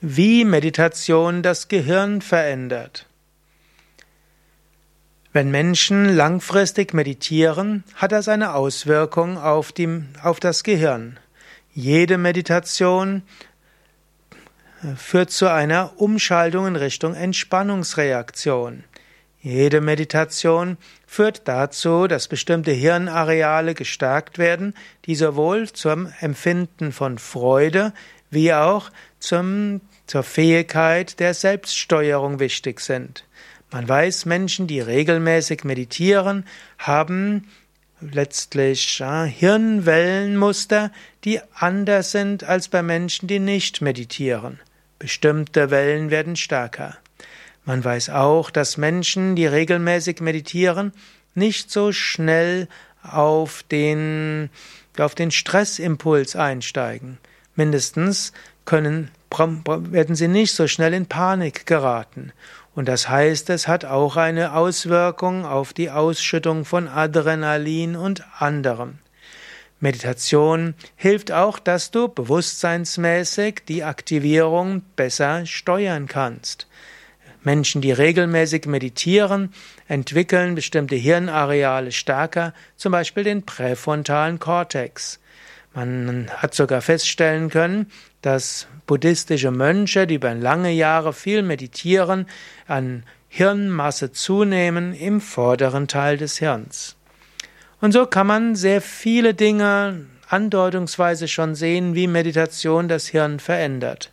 wie Meditation das Gehirn verändert. Wenn Menschen langfristig meditieren, hat das eine Auswirkung auf, die, auf das Gehirn. Jede Meditation äh, führt zu einer Umschaltung in Richtung Entspannungsreaktion. Jede Meditation führt dazu, dass bestimmte Hirnareale gestärkt werden, die sowohl zum Empfinden von Freude wie auch zum, zur Fähigkeit der Selbststeuerung wichtig sind. Man weiß, Menschen, die regelmäßig meditieren, haben letztlich ja, Hirnwellenmuster, die anders sind als bei Menschen, die nicht meditieren. Bestimmte Wellen werden stärker. Man weiß auch, dass Menschen, die regelmäßig meditieren, nicht so schnell auf den, auf den Stressimpuls einsteigen. Mindestens können, werden sie nicht so schnell in Panik geraten. Und das heißt, es hat auch eine Auswirkung auf die Ausschüttung von Adrenalin und anderem. Meditation hilft auch, dass du bewusstseinsmäßig die Aktivierung besser steuern kannst. Menschen, die regelmäßig meditieren, entwickeln bestimmte Hirnareale stärker, zum Beispiel den präfrontalen Kortex. Man hat sogar feststellen können, dass buddhistische Mönche, die über lange Jahre viel meditieren, an Hirnmasse zunehmen im vorderen Teil des Hirns. Und so kann man sehr viele Dinge andeutungsweise schon sehen, wie Meditation das Hirn verändert.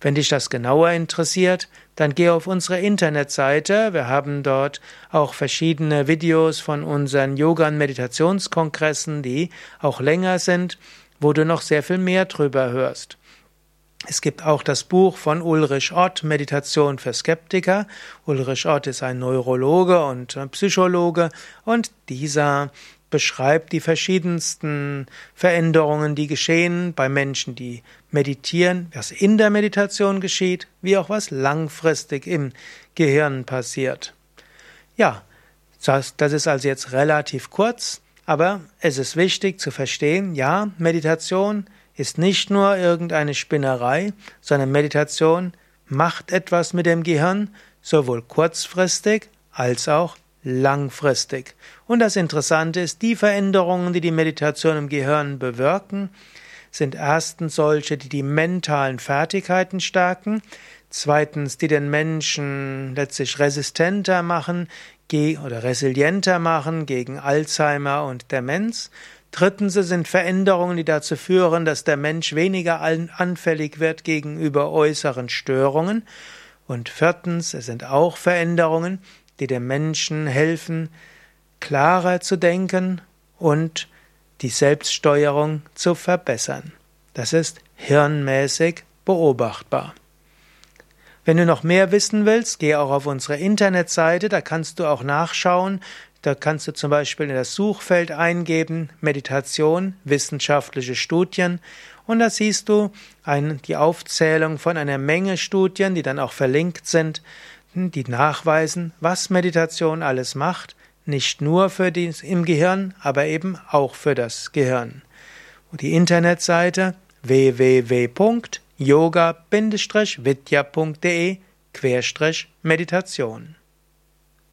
Wenn dich das genauer interessiert, dann geh auf unsere Internetseite. Wir haben dort auch verschiedene Videos von unseren Yoga- und Meditationskongressen, die auch länger sind, wo du noch sehr viel mehr drüber hörst. Es gibt auch das Buch von Ulrich Ott, Meditation für Skeptiker. Ulrich Ott ist ein Neurologe und Psychologe und dieser beschreibt die verschiedensten Veränderungen, die geschehen bei Menschen, die meditieren, was in der Meditation geschieht, wie auch was langfristig im Gehirn passiert. Ja, das, das ist also jetzt relativ kurz, aber es ist wichtig zu verstehen, ja, Meditation ist nicht nur irgendeine Spinnerei, sondern Meditation macht etwas mit dem Gehirn, sowohl kurzfristig als auch langfristig. Und das Interessante ist, die Veränderungen, die die Meditation im Gehirn bewirken, sind erstens solche, die die mentalen Fertigkeiten stärken, zweitens, die den Menschen letztlich resistenter machen oder resilienter machen gegen Alzheimer und Demenz. Drittens, es sind Veränderungen, die dazu führen, dass der Mensch weniger anfällig wird gegenüber äußeren Störungen. Und viertens, es sind auch Veränderungen, die dem Menschen helfen, klarer zu denken und die Selbststeuerung zu verbessern. Das ist hirnmäßig beobachtbar. Wenn du noch mehr wissen willst, geh auch auf unsere Internetseite, da kannst du auch nachschauen. Da kannst du zum Beispiel in das Suchfeld eingeben Meditation, wissenschaftliche Studien und da siehst du ein, die Aufzählung von einer Menge Studien, die dann auch verlinkt sind die nachweisen, was Meditation alles macht, nicht nur für die im Gehirn, aber eben auch für das Gehirn. Und die Internetseite www.yoga-vidya.de Meditation